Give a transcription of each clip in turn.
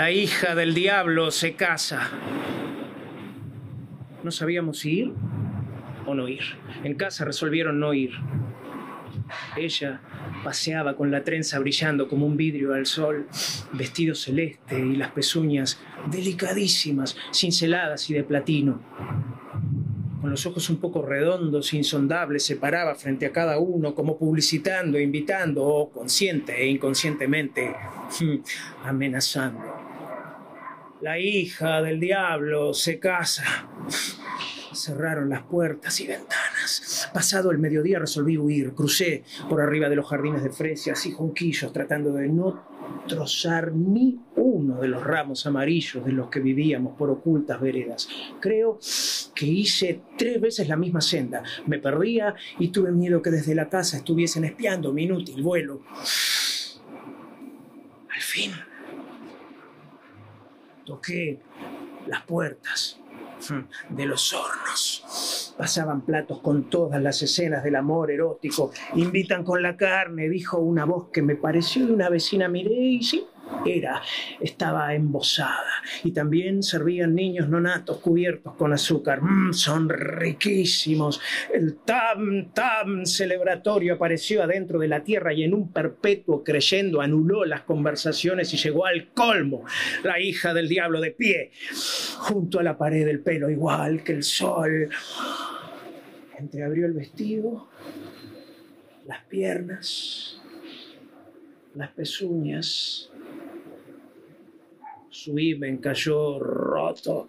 La hija del diablo se casa. No sabíamos si ir o no ir. En casa resolvieron no ir. Ella paseaba con la trenza brillando como un vidrio al sol, vestido celeste y las pezuñas delicadísimas, cinceladas y de platino. Con los ojos un poco redondos, insondables, se paraba frente a cada uno, como publicitando, invitando, o consciente e inconscientemente, amenazando. La hija del diablo se casa. Cerraron las puertas y ventanas. Pasado el mediodía resolví huir. Crucé por arriba de los jardines de fresias y junquillos tratando de no trozar ni uno de los ramos amarillos de los que vivíamos por ocultas veredas. Creo que hice tres veces la misma senda. Me perdía y tuve miedo que desde la casa estuviesen espiando mi inútil vuelo. Al fin, toqué las puertas de los hornos. Pasaban platos con todas las escenas del amor erótico. Invitan con la carne, dijo una voz que me pareció de una vecina. Miré y sí, era, estaba embosada. Y también servían niños nonatos cubiertos con azúcar. Mm, son riquísimos. El tam tam celebratorio apareció adentro de la tierra y en un perpetuo creyendo anuló las conversaciones y llegó al colmo. La hija del diablo de pie, junto a la pared del pelo, igual que el sol. Entreabrió el vestido, las piernas, las pezuñas su imen cayó roto.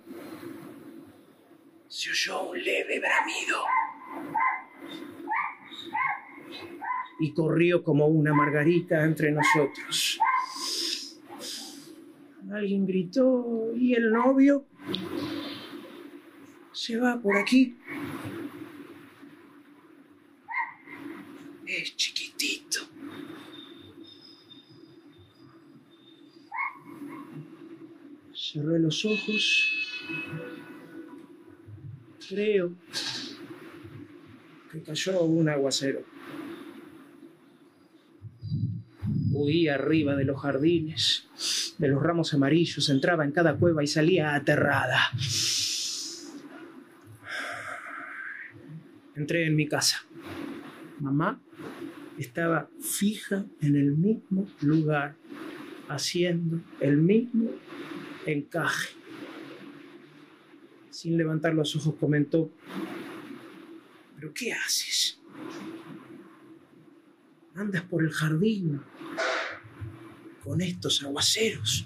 Se oyó un leve bramido. Y corrió como una margarita entre nosotros. Alguien gritó, ¿y el novio? Se va por aquí. Es chiquitito. Cerré los ojos. Creo que cayó un aguacero. Huí arriba de los jardines, de los ramos amarillos, entraba en cada cueva y salía aterrada. Entré en mi casa. Mamá estaba fija en el mismo lugar, haciendo el mismo encaje. Sin levantar los ojos comentó, ¿pero qué haces? Andas por el jardín con estos aguaceros.